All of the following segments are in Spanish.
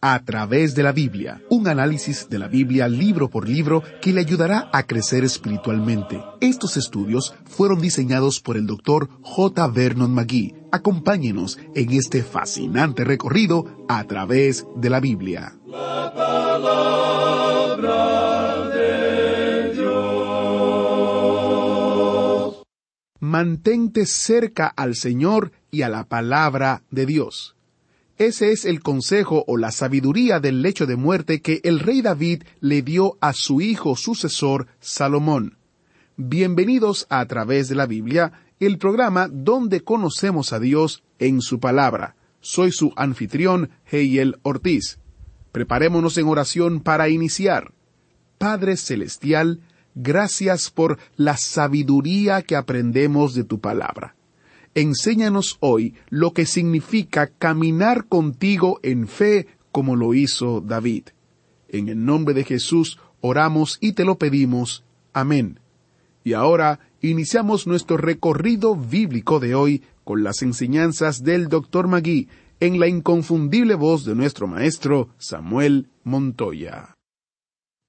A través de la Biblia, un análisis de la Biblia libro por libro que le ayudará a crecer espiritualmente. Estos estudios fueron diseñados por el doctor J. Vernon McGee. Acompáñenos en este fascinante recorrido a través de la Biblia. La palabra de Dios. Mantente cerca al Señor y a la palabra de Dios. Ese es el consejo o la sabiduría del lecho de muerte que el rey David le dio a su hijo sucesor Salomón. Bienvenidos a, a través de la Biblia, el programa donde conocemos a Dios en su palabra. Soy su anfitrión, Heiel Ortiz. Preparémonos en oración para iniciar. Padre Celestial, gracias por la sabiduría que aprendemos de tu palabra enséñanos hoy lo que significa caminar contigo en fe como lo hizo David. En el nombre de Jesús oramos y te lo pedimos. Amén. Y ahora iniciamos nuestro recorrido bíblico de hoy con las enseñanzas del Dr. Magui en la inconfundible voz de nuestro maestro Samuel Montoya.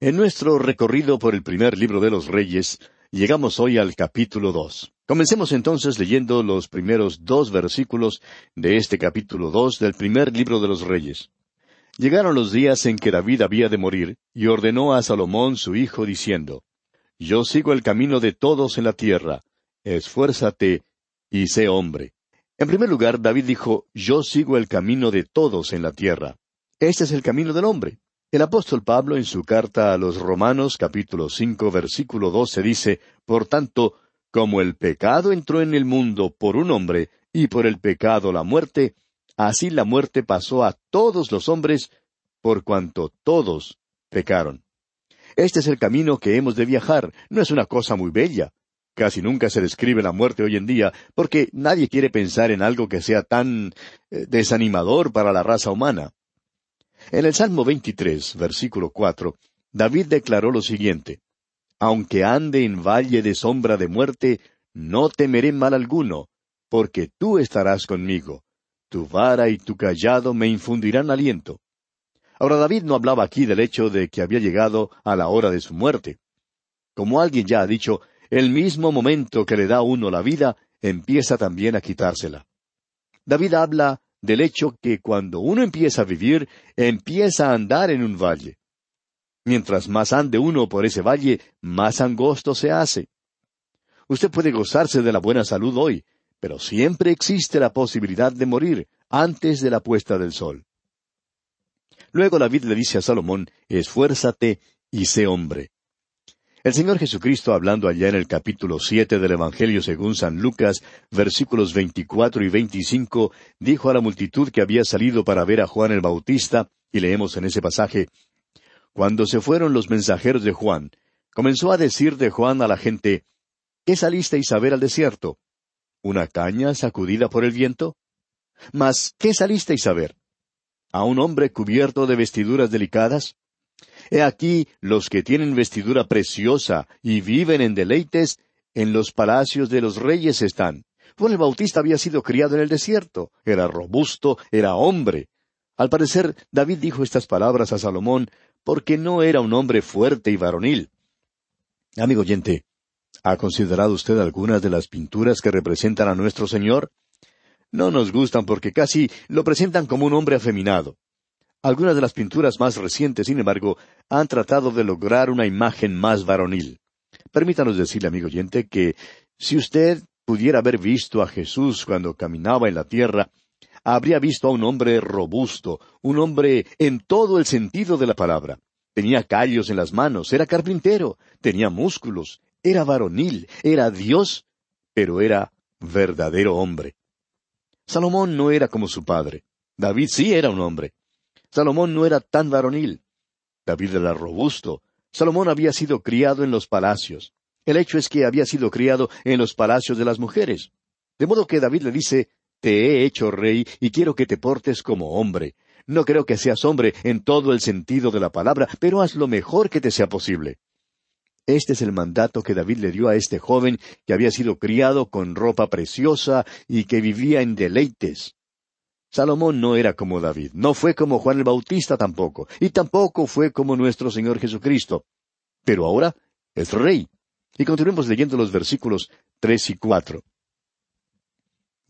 En nuestro recorrido por el primer libro de los Reyes, llegamos hoy al capítulo dos. Comencemos entonces leyendo los primeros dos versículos de este capítulo dos del primer libro de los Reyes. Llegaron los días en que David había de morir, y ordenó a Salomón su hijo, diciendo, Yo sigo el camino de todos en la tierra, esfuérzate y sé hombre. En primer lugar, David dijo, Yo sigo el camino de todos en la tierra. Este es el camino del hombre. El apóstol Pablo en su carta a los Romanos capítulo cinco versículo doce dice, Por tanto, como el pecado entró en el mundo por un hombre, y por el pecado la muerte, así la muerte pasó a todos los hombres, por cuanto todos pecaron. Este es el camino que hemos de viajar, no es una cosa muy bella. Casi nunca se describe la muerte hoy en día, porque nadie quiere pensar en algo que sea tan eh, desanimador para la raza humana. En el Salmo 23, versículo 4, David declaró lo siguiente, aunque ande en valle de sombra de muerte, no temeré mal alguno, porque tú estarás conmigo. Tu vara y tu callado me infundirán aliento. Ahora David no hablaba aquí del hecho de que había llegado a la hora de su muerte. Como alguien ya ha dicho, el mismo momento que le da a uno la vida, empieza también a quitársela. David habla del hecho que cuando uno empieza a vivir, empieza a andar en un valle. Mientras más ande uno por ese valle, más angosto se hace. Usted puede gozarse de la buena salud hoy, pero siempre existe la posibilidad de morir antes de la puesta del sol. Luego David le dice a Salomón, esfuérzate y sé hombre. El Señor Jesucristo, hablando allá en el capítulo siete del Evangelio según San Lucas, versículos veinticuatro y veinticinco, dijo a la multitud que había salido para ver a Juan el Bautista, y leemos en ese pasaje, cuando se fueron los mensajeros de Juan, comenzó a decir de Juan a la gente, ¿Qué salisteis a ver al desierto? ¿Una caña sacudida por el viento? Mas, ¿qué salisteis a ver? ¿A un hombre cubierto de vestiduras delicadas? He aquí los que tienen vestidura preciosa y viven en deleites, en los palacios de los reyes están. Juan el Bautista había sido criado en el desierto, era robusto, era hombre. Al parecer, David dijo estas palabras a Salomón porque no era un hombre fuerte y varonil. Amigo oyente, ¿ha considerado usted algunas de las pinturas que representan a nuestro Señor? No nos gustan porque casi lo presentan como un hombre afeminado. Algunas de las pinturas más recientes, sin embargo, han tratado de lograr una imagen más varonil. Permítanos decirle, amigo oyente, que si usted pudiera haber visto a Jesús cuando caminaba en la tierra, habría visto a un hombre robusto, un hombre en todo el sentido de la palabra. Tenía callos en las manos, era carpintero, tenía músculos, era varonil, era Dios, pero era verdadero hombre. Salomón no era como su padre. David sí era un hombre. Salomón no era tan varonil. David era robusto. Salomón había sido criado en los palacios. El hecho es que había sido criado en los palacios de las mujeres. De modo que David le dice, Te he hecho rey y quiero que te portes como hombre. No creo que seas hombre en todo el sentido de la palabra, pero haz lo mejor que te sea posible. Este es el mandato que David le dio a este joven que había sido criado con ropa preciosa y que vivía en deleites. Salomón no era como David, no fue como Juan el Bautista tampoco, y tampoco fue como nuestro Señor Jesucristo. Pero ahora es rey. Y continuemos leyendo los versículos tres y cuatro.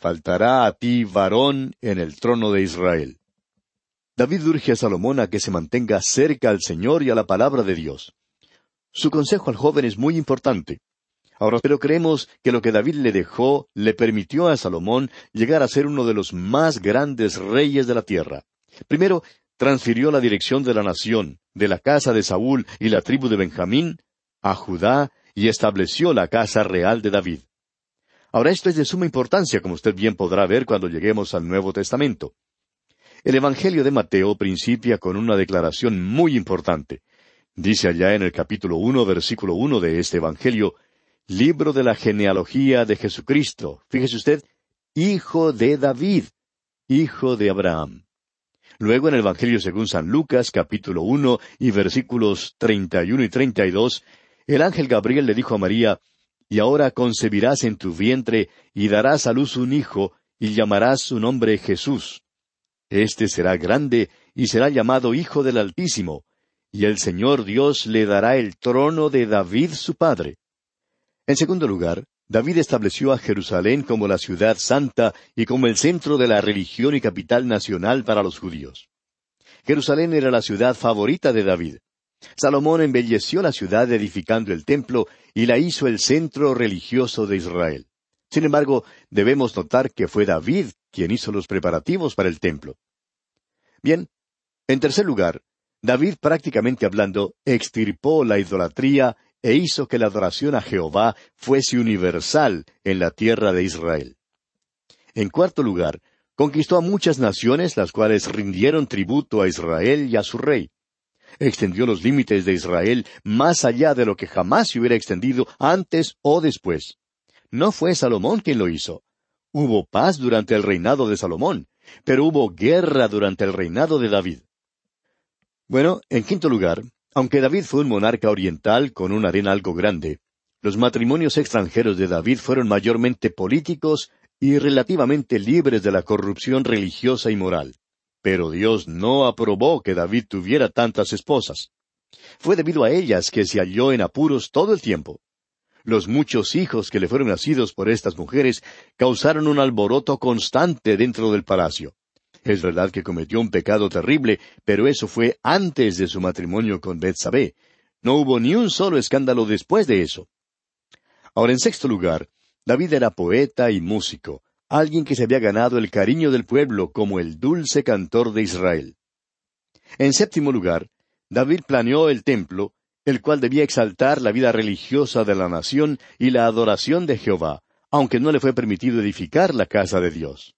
faltará a ti varón en el trono de Israel. David urge a Salomón a que se mantenga cerca al Señor y a la palabra de Dios. Su consejo al joven es muy importante. Ahora, pero creemos que lo que David le dejó le permitió a Salomón llegar a ser uno de los más grandes reyes de la tierra. Primero, transfirió la dirección de la nación, de la casa de Saúl y la tribu de Benjamín, a Judá y estableció la casa real de David. Ahora esto es de suma importancia, como usted bien podrá ver cuando lleguemos al Nuevo Testamento. El Evangelio de Mateo principia con una declaración muy importante. Dice allá en el capítulo uno, versículo uno de este Evangelio, Libro de la genealogía de Jesucristo. Fíjese usted, hijo de David, hijo de Abraham. Luego en el Evangelio según San Lucas, capítulo uno y versículos treinta y uno y treinta y dos, el ángel Gabriel le dijo a María, Y ahora concebirás en tu vientre y darás a luz un hijo, y llamarás su nombre Jesús. Este será grande y será llamado Hijo del Altísimo, y el Señor Dios le dará el trono de David su padre. En segundo lugar, David estableció a Jerusalén como la ciudad santa y como el centro de la religión y capital nacional para los judíos. Jerusalén era la ciudad favorita de David. Salomón embelleció la ciudad edificando el templo y la hizo el centro religioso de Israel. Sin embargo, debemos notar que fue David quien hizo los preparativos para el templo. Bien, en tercer lugar, David prácticamente hablando extirpó la idolatría e hizo que la adoración a Jehová fuese universal en la tierra de Israel. En cuarto lugar, conquistó a muchas naciones las cuales rindieron tributo a Israel y a su rey. Extendió los límites de Israel más allá de lo que jamás se hubiera extendido antes o después. No fue Salomón quien lo hizo. Hubo paz durante el reinado de Salomón, pero hubo guerra durante el reinado de David. Bueno, en quinto lugar, aunque David fue un monarca oriental con una arena algo grande, los matrimonios extranjeros de David fueron mayormente políticos y relativamente libres de la corrupción religiosa y moral. Pero Dios no aprobó que David tuviera tantas esposas. Fue debido a ellas que se halló en apuros todo el tiempo. Los muchos hijos que le fueron nacidos por estas mujeres causaron un alboroto constante dentro del palacio. Es verdad que cometió un pecado terrible, pero eso fue antes de su matrimonio con Betsabé. No hubo ni un solo escándalo después de eso. Ahora, en sexto lugar, David era poeta y músico, alguien que se había ganado el cariño del pueblo como el dulce cantor de Israel. En séptimo lugar, David planeó el templo, el cual debía exaltar la vida religiosa de la nación y la adoración de Jehová, aunque no le fue permitido edificar la casa de Dios.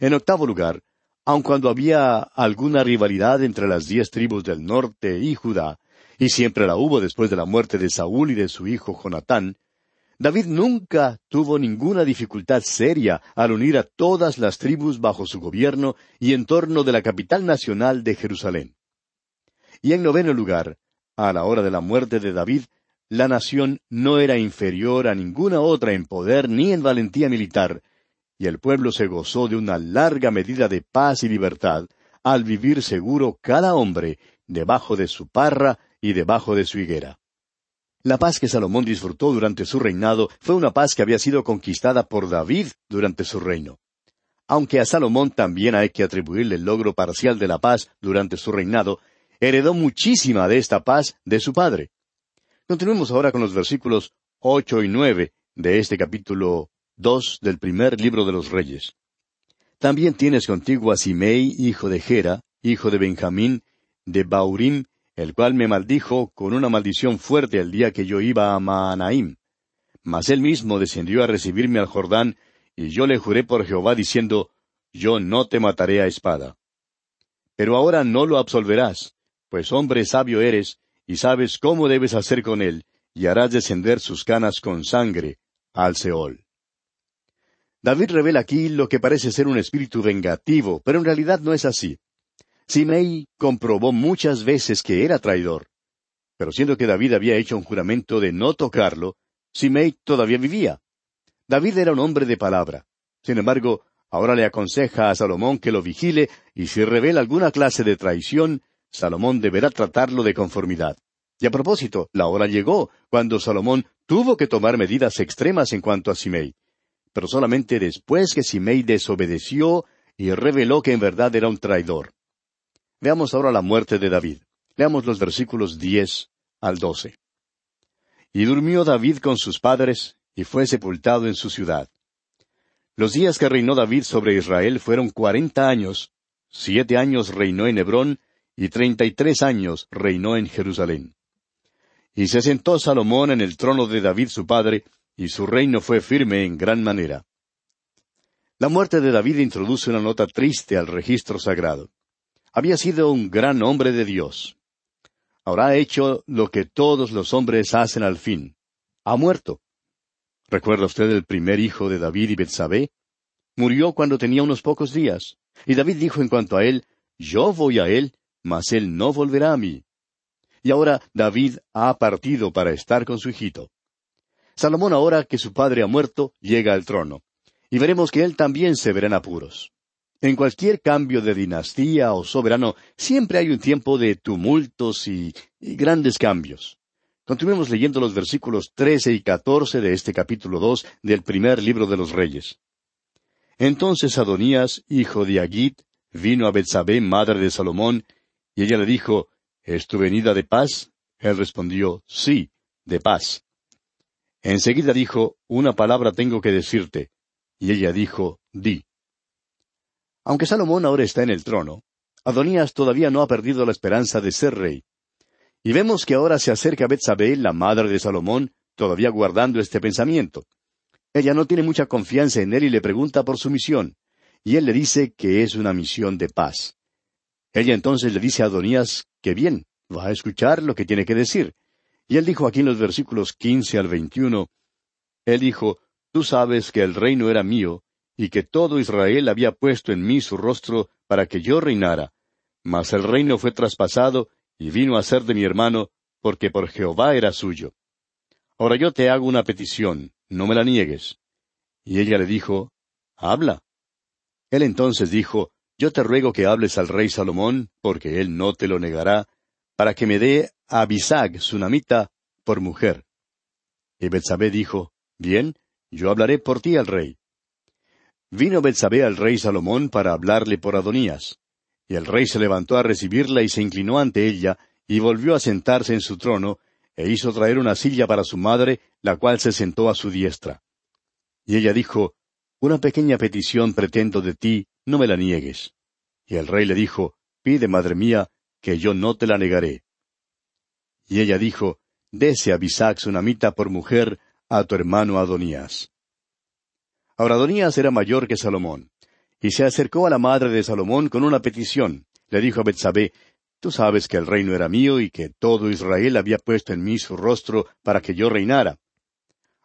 En octavo lugar, aun cuando había alguna rivalidad entre las diez tribus del norte y Judá, y siempre la hubo después de la muerte de Saúl y de su hijo Jonatán, David nunca tuvo ninguna dificultad seria al unir a todas las tribus bajo su gobierno y en torno de la capital nacional de Jerusalén. Y en noveno lugar, a la hora de la muerte de David, la nación no era inferior a ninguna otra en poder ni en valentía militar, y el pueblo se gozó de una larga medida de paz y libertad, al vivir seguro cada hombre debajo de su parra y debajo de su higuera. La paz que Salomón disfrutó durante su reinado fue una paz que había sido conquistada por David durante su reino. Aunque a Salomón también hay que atribuirle el logro parcial de la paz durante su reinado, heredó muchísima de esta paz de su padre. Continuemos ahora con los versículos ocho y nueve de este capítulo dos del primer libro de los Reyes. También tienes contigo a Simei, hijo de Gera, hijo de Benjamín, de Baurim, el cual me maldijo con una maldición fuerte el día que yo iba a Maanaim. Mas él mismo descendió a recibirme al Jordán, y yo le juré por Jehová diciendo, Yo no te mataré a espada. Pero ahora no lo absolverás, pues hombre sabio eres, y sabes cómo debes hacer con él, y harás descender sus canas con sangre al Seol. David revela aquí lo que parece ser un espíritu vengativo, pero en realidad no es así. Simei comprobó muchas veces que era traidor. Pero siendo que David había hecho un juramento de no tocarlo, Simei todavía vivía. David era un hombre de palabra. Sin embargo, ahora le aconseja a Salomón que lo vigile y si revela alguna clase de traición, Salomón deberá tratarlo de conformidad. Y a propósito, la hora llegó cuando Salomón tuvo que tomar medidas extremas en cuanto a Simei. Pero solamente después que Simei desobedeció y reveló que en verdad era un traidor. Veamos ahora la muerte de David. Leamos los versículos diez al doce. Y durmió David con sus padres, y fue sepultado en su ciudad. Los días que reinó David sobre Israel fueron cuarenta años, siete años reinó en Hebrón, y treinta y tres años reinó en Jerusalén. Y se sentó Salomón en el trono de David su padre, y su reino fue firme en gran manera. La muerte de David introduce una nota triste al registro sagrado. Había sido un gran hombre de Dios. Ahora ha hecho lo que todos los hombres hacen al fin. Ha muerto. ¿Recuerda usted el primer hijo de David y Betsabé? Murió cuando tenía unos pocos días. Y David dijo en cuanto a él, Yo voy a él, mas él no volverá a mí. Y ahora David ha partido para estar con su hijito. Salomón ahora que su padre ha muerto, llega al trono. Y veremos que él también se verá en apuros. En cualquier cambio de dinastía o soberano siempre hay un tiempo de tumultos y, grandes cambios. Continuemos leyendo los versículos trece y catorce de este capítulo dos del primer libro de los Reyes. Entonces Adonías, hijo de Agit, vino a Betsabé, madre de Salomón, y ella le dijo, ¿Es tu venida de paz? Él respondió, Sí, de paz. Enseguida dijo, Una palabra tengo que decirte. Y ella dijo, Di. Aunque Salomón ahora está en el trono, Adonías todavía no ha perdido la esperanza de ser rey. Y vemos que ahora se acerca a Betsabé, la madre de Salomón, todavía guardando este pensamiento. Ella no tiene mucha confianza en él y le pregunta por su misión. Y él le dice que es una misión de paz. Ella entonces le dice a Adonías que bien, va a escuchar lo que tiene que decir. Y él dijo aquí en los versículos quince al veintiuno, él dijo, Tú sabes que el reino era mío, y que todo Israel había puesto en mí su rostro para que yo reinara. Mas el reino fue traspasado y vino a ser de mi hermano, porque por Jehová era suyo. Ahora yo te hago una petición, no me la niegues. Y ella le dijo, Habla. Él entonces dijo, Yo te ruego que hables al rey Salomón, porque él no te lo negará, para que me dé a Abisag, namita, por mujer. Y Betsabé dijo, Bien, yo hablaré por ti al rey. Vino Betsabé al rey Salomón para hablarle por Adonías. Y el rey se levantó a recibirla y se inclinó ante ella, y volvió a sentarse en su trono, e hizo traer una silla para su madre, la cual se sentó a su diestra. Y ella dijo, Una pequeña petición pretendo de ti, no me la niegues. Y el rey le dijo, Pide, madre mía, que yo no te la negaré. Y ella dijo, Dese a Bisac Sunamita por mujer a tu hermano Adonías. Ahora Adonías era mayor que Salomón, y se acercó a la madre de Salomón con una petición. Le dijo a Betsabé, Tú sabes que el reino era mío y que todo Israel había puesto en mí su rostro para que yo reinara.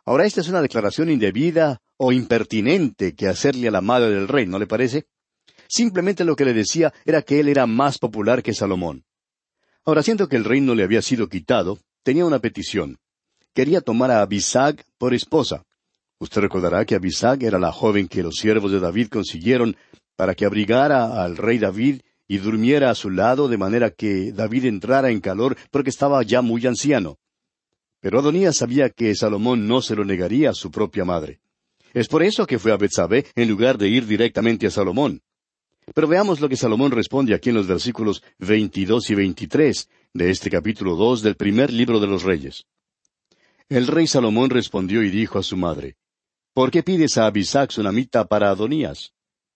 Ahora esta es una declaración indebida o impertinente que hacerle a la madre del rey, ¿no le parece? Simplemente lo que le decía era que él era más popular que Salomón. Ahora, siento que el reino le había sido quitado, tenía una petición. Quería tomar a Abisag por esposa. Usted recordará que Abisag era la joven que los siervos de David consiguieron para que abrigara al rey David y durmiera a su lado de manera que David entrara en calor porque estaba ya muy anciano. Pero Adonías sabía que Salomón no se lo negaría a su propia madre. Es por eso que fue a Betsabé en lugar de ir directamente a Salomón. Pero veamos lo que Salomón responde aquí en los versículos veintidós y veintitrés de este capítulo dos del primer libro de los Reyes. El rey Salomón respondió y dijo a su madre, ¿Por qué pides a Abisac sunamita para Adonías?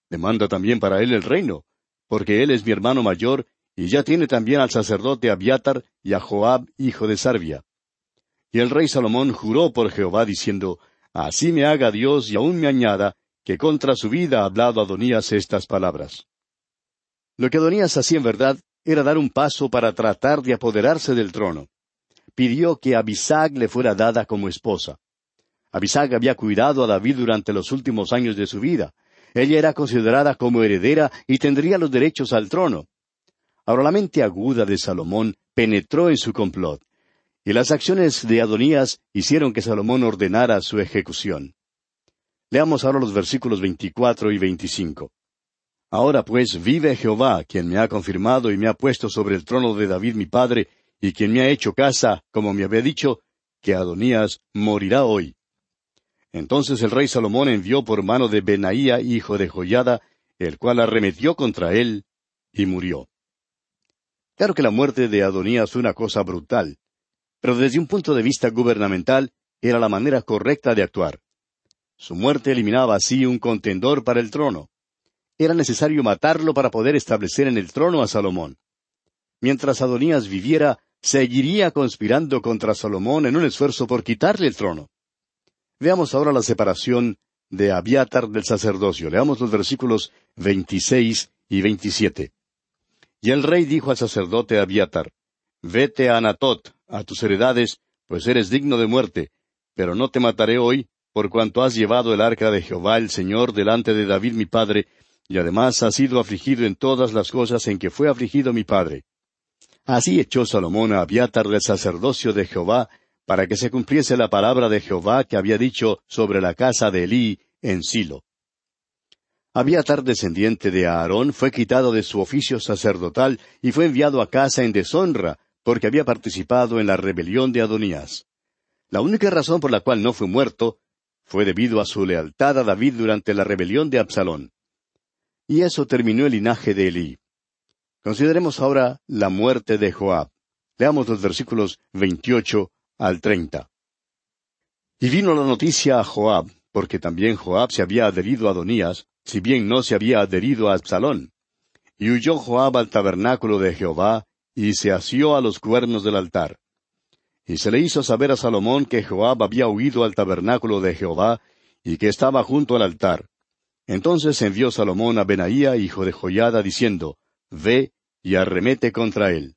Demanda también para él el reino, porque él es mi hermano mayor, y ya tiene también al sacerdote Abiatar y a Joab, hijo de Sarvia. Y el rey Salomón juró por Jehová, diciendo, Así me haga Dios y aún me añada, que contra su vida ha hablado Adonías estas palabras. Lo que Adonías hacía en verdad era dar un paso para tratar de apoderarse del trono. Pidió que Abisag le fuera dada como esposa. Abisag había cuidado a David durante los últimos años de su vida. Ella era considerada como heredera y tendría los derechos al trono. Ahora la mente aguda de Salomón penetró en su complot, y las acciones de Adonías hicieron que Salomón ordenara su ejecución. Leamos ahora los versículos 24 y 25. Ahora pues vive Jehová, quien me ha confirmado y me ha puesto sobre el trono de David mi padre, y quien me ha hecho casa, como me había dicho, que Adonías morirá hoy. Entonces el rey Salomón envió por mano de Benaía, hijo de Joyada, el cual arremetió contra él y murió. Claro que la muerte de Adonías fue una cosa brutal, pero desde un punto de vista gubernamental era la manera correcta de actuar. Su muerte eliminaba así un contendor para el trono. Era necesario matarlo para poder establecer en el trono a Salomón. Mientras Adonías viviera, seguiría conspirando contra Salomón en un esfuerzo por quitarle el trono. Veamos ahora la separación de Abiatar del sacerdocio. Leamos los versículos 26 y 27. Y el rey dijo al sacerdote Abiatar, Vete a Anatot, a tus heredades, pues eres digno de muerte, pero no te mataré hoy, por cuanto has llevado el arca de Jehová el Señor delante de David mi padre, y además has sido afligido en todas las cosas en que fue afligido mi padre. Así echó Salomón a Abiatar del sacerdocio de Jehová, para que se cumpliese la palabra de Jehová que había dicho sobre la casa de Elí en Silo. Abiatar, descendiente de Aarón, fue quitado de su oficio sacerdotal y fue enviado a casa en deshonra, porque había participado en la rebelión de Adonías. La única razón por la cual no fue muerto fue debido a su lealtad a David durante la rebelión de Absalón. Y eso terminó el linaje de Elí. Consideremos ahora la muerte de Joab. Leamos los versículos 28 al treinta. Y vino la noticia a Joab, porque también Joab se había adherido a Adonías, si bien no se había adherido a Absalón. Y huyó Joab al tabernáculo de Jehová, y se asió a los cuernos del altar. Y se le hizo saber a Salomón que Joab había huido al tabernáculo de Jehová, y que estaba junto al altar. Entonces envió Salomón a Benaía, hijo de Joyada, diciendo, Ve y arremete contra él.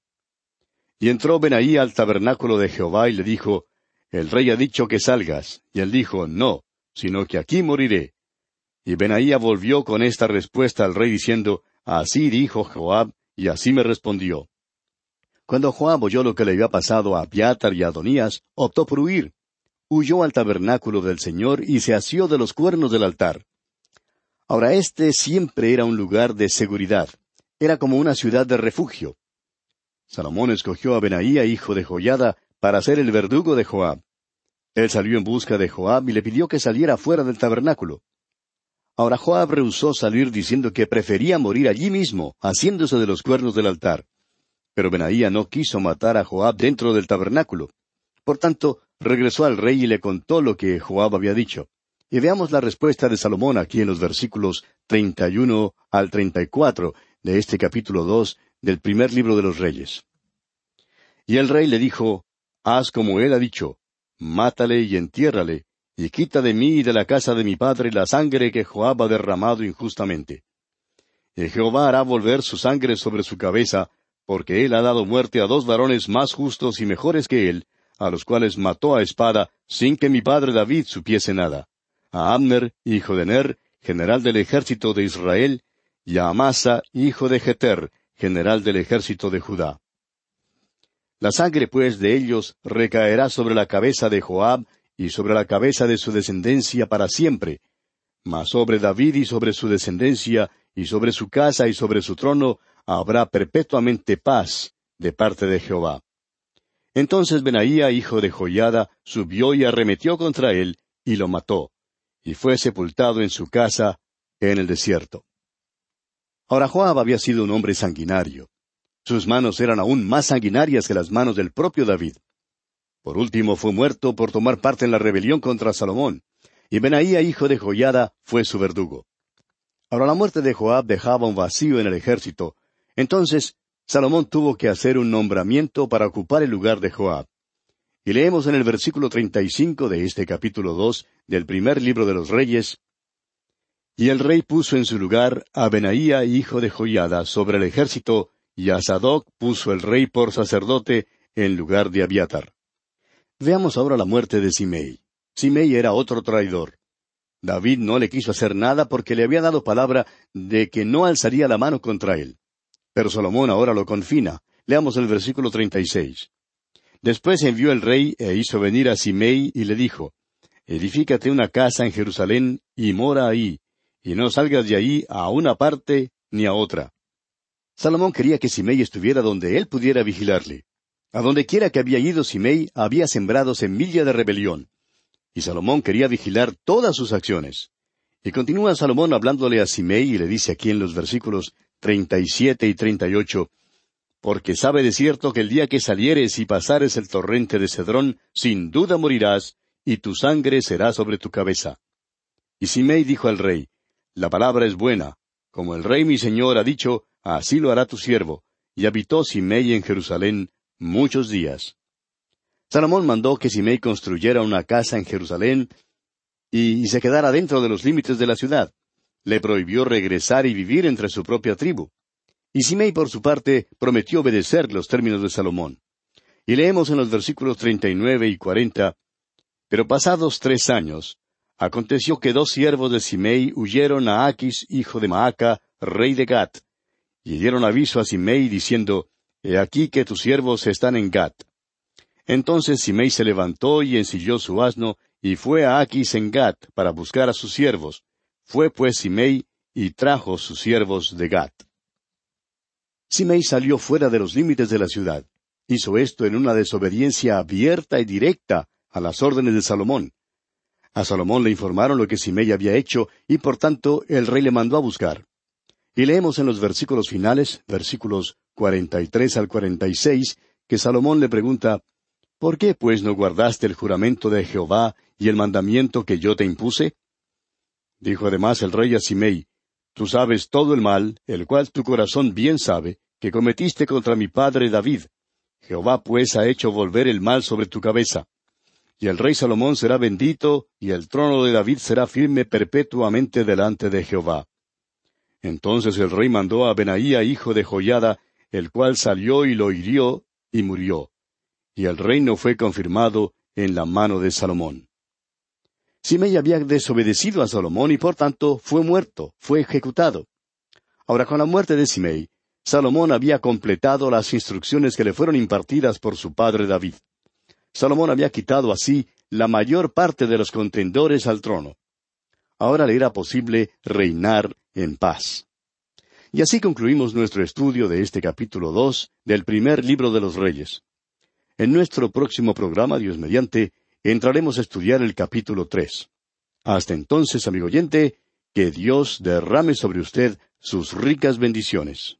Y entró Benaí al tabernáculo de Jehová y le dijo, El rey ha dicho que salgas. Y él dijo, No, sino que aquí moriré. Y Benaía volvió con esta respuesta al rey diciendo, Así dijo Joab, y así me respondió. Cuando Joab oyó lo que le había pasado a Abiatar y a Adonías, optó por huir. Huyó al tabernáculo del Señor y se asió de los cuernos del altar. Ahora este siempre era un lugar de seguridad. Era como una ciudad de refugio. Salomón escogió a Benaía, hijo de Joyada, para ser el verdugo de Joab. Él salió en busca de Joab y le pidió que saliera fuera del tabernáculo. Ahora Joab rehusó salir diciendo que prefería morir allí mismo, haciéndose de los cuernos del altar. Pero Benaía no quiso matar a Joab dentro del tabernáculo. Por tanto, regresó al rey y le contó lo que Joab había dicho. Y veamos la respuesta de Salomón aquí en los versículos treinta y uno al treinta y cuatro de este capítulo dos del primer libro de los reyes. Y el rey le dijo, Haz como él ha dicho, mátale y entiérrale, y quita de mí y de la casa de mi padre la sangre que Joab ha derramado injustamente. Y Jehová hará volver su sangre sobre su cabeza, porque él ha dado muerte a dos varones más justos y mejores que él, a los cuales mató a espada, sin que mi padre David supiese nada, a Abner, hijo de Ner, general del ejército de Israel, y a Amasa, hijo de Jeter, general del ejército de Judá. La sangre pues de ellos recaerá sobre la cabeza de Joab y sobre la cabeza de su descendencia para siempre, mas sobre David y sobre su descendencia y sobre su casa y sobre su trono habrá perpetuamente paz de parte de Jehová. Entonces Benaía, hijo de Joiada, subió y arremetió contra él, y lo mató, y fue sepultado en su casa en el desierto. Ahora Joab había sido un hombre sanguinario. Sus manos eran aún más sanguinarias que las manos del propio David. Por último fue muerto por tomar parte en la rebelión contra Salomón, y Benaía, hijo de Joyada, fue su verdugo. Ahora la muerte de Joab dejaba un vacío en el ejército, entonces Salomón tuvo que hacer un nombramiento para ocupar el lugar de Joab. Y leemos en el versículo treinta y cinco de este capítulo dos del primer libro de los Reyes, y el rey puso en su lugar a Benaía, hijo de Joiada, sobre el ejército, y a Sadoc puso el rey por sacerdote en lugar de Abiatar. Veamos ahora la muerte de Simei. Simei era otro traidor. David no le quiso hacer nada porque le había dado palabra de que no alzaría la mano contra él. Pero Salomón ahora lo confina. Leamos el versículo treinta y seis. Después envió el rey e hizo venir a Simei y le dijo, Edifícate una casa en Jerusalén y mora ahí, y no salgas de ahí a una parte ni a otra. Salomón quería que Simei estuviera donde él pudiera vigilarle. A donde quiera que había ido Simei había sembrado semilla de rebelión. Y Salomón quería vigilar todas sus acciones. Y continúa Salomón hablándole a Simei y le dice aquí en los versículos treinta y siete y treinta y ocho Porque sabe de cierto que el día que salieres y pasares el torrente de Cedrón, sin duda morirás, y tu sangre será sobre tu cabeza. Y Simei dijo al rey, la palabra es buena. Como el rey mi señor ha dicho, así lo hará tu siervo. Y habitó Simei en Jerusalén muchos días. Salomón mandó que Simei construyera una casa en Jerusalén y, se quedara dentro de los límites de la ciudad. Le prohibió regresar y vivir entre su propia tribu. Y Simei, por su parte, prometió obedecer los términos de Salomón. Y leemos en los versículos treinta y nueve y cuarenta, Pero pasados tres años, Aconteció que dos siervos de Simei huyeron a Aquis, hijo de Maaca, rey de Gat, y dieron aviso a Simei diciendo, He aquí que tus siervos están en Gat. Entonces Simei se levantó y ensilló su asno, y fue a Aquis en Gat para buscar a sus siervos. Fue pues Simei y trajo sus siervos de Gat. Simei salió fuera de los límites de la ciudad. Hizo esto en una desobediencia abierta y directa a las órdenes de Salomón. A Salomón le informaron lo que Simei había hecho, y por tanto el rey le mandó a buscar. Y leemos en los versículos finales, versículos cuarenta y tres al cuarenta y seis, que Salomón le pregunta ¿Por qué pues no guardaste el juramento de Jehová y el mandamiento que yo te impuse? Dijo además el rey a Simei, Tú sabes todo el mal, el cual tu corazón bien sabe, que cometiste contra mi padre David. Jehová pues ha hecho volver el mal sobre tu cabeza y el rey Salomón será bendito, y el trono de David será firme perpetuamente delante de Jehová. Entonces el rey mandó a Benaía, hijo de Joyada, el cual salió y lo hirió, y murió. Y el reino fue confirmado en la mano de Salomón. Simei había desobedecido a Salomón y por tanto fue muerto, fue ejecutado. Ahora con la muerte de Simei, Salomón había completado las instrucciones que le fueron impartidas por su padre David. Salomón había quitado así la mayor parte de los contendores al trono. Ahora le era posible reinar en paz. Y así concluimos nuestro estudio de este capítulo dos del primer libro de los Reyes. En nuestro próximo programa, Dios mediante, entraremos a estudiar el capítulo tres. Hasta entonces, amigo oyente, que Dios derrame sobre usted sus ricas bendiciones.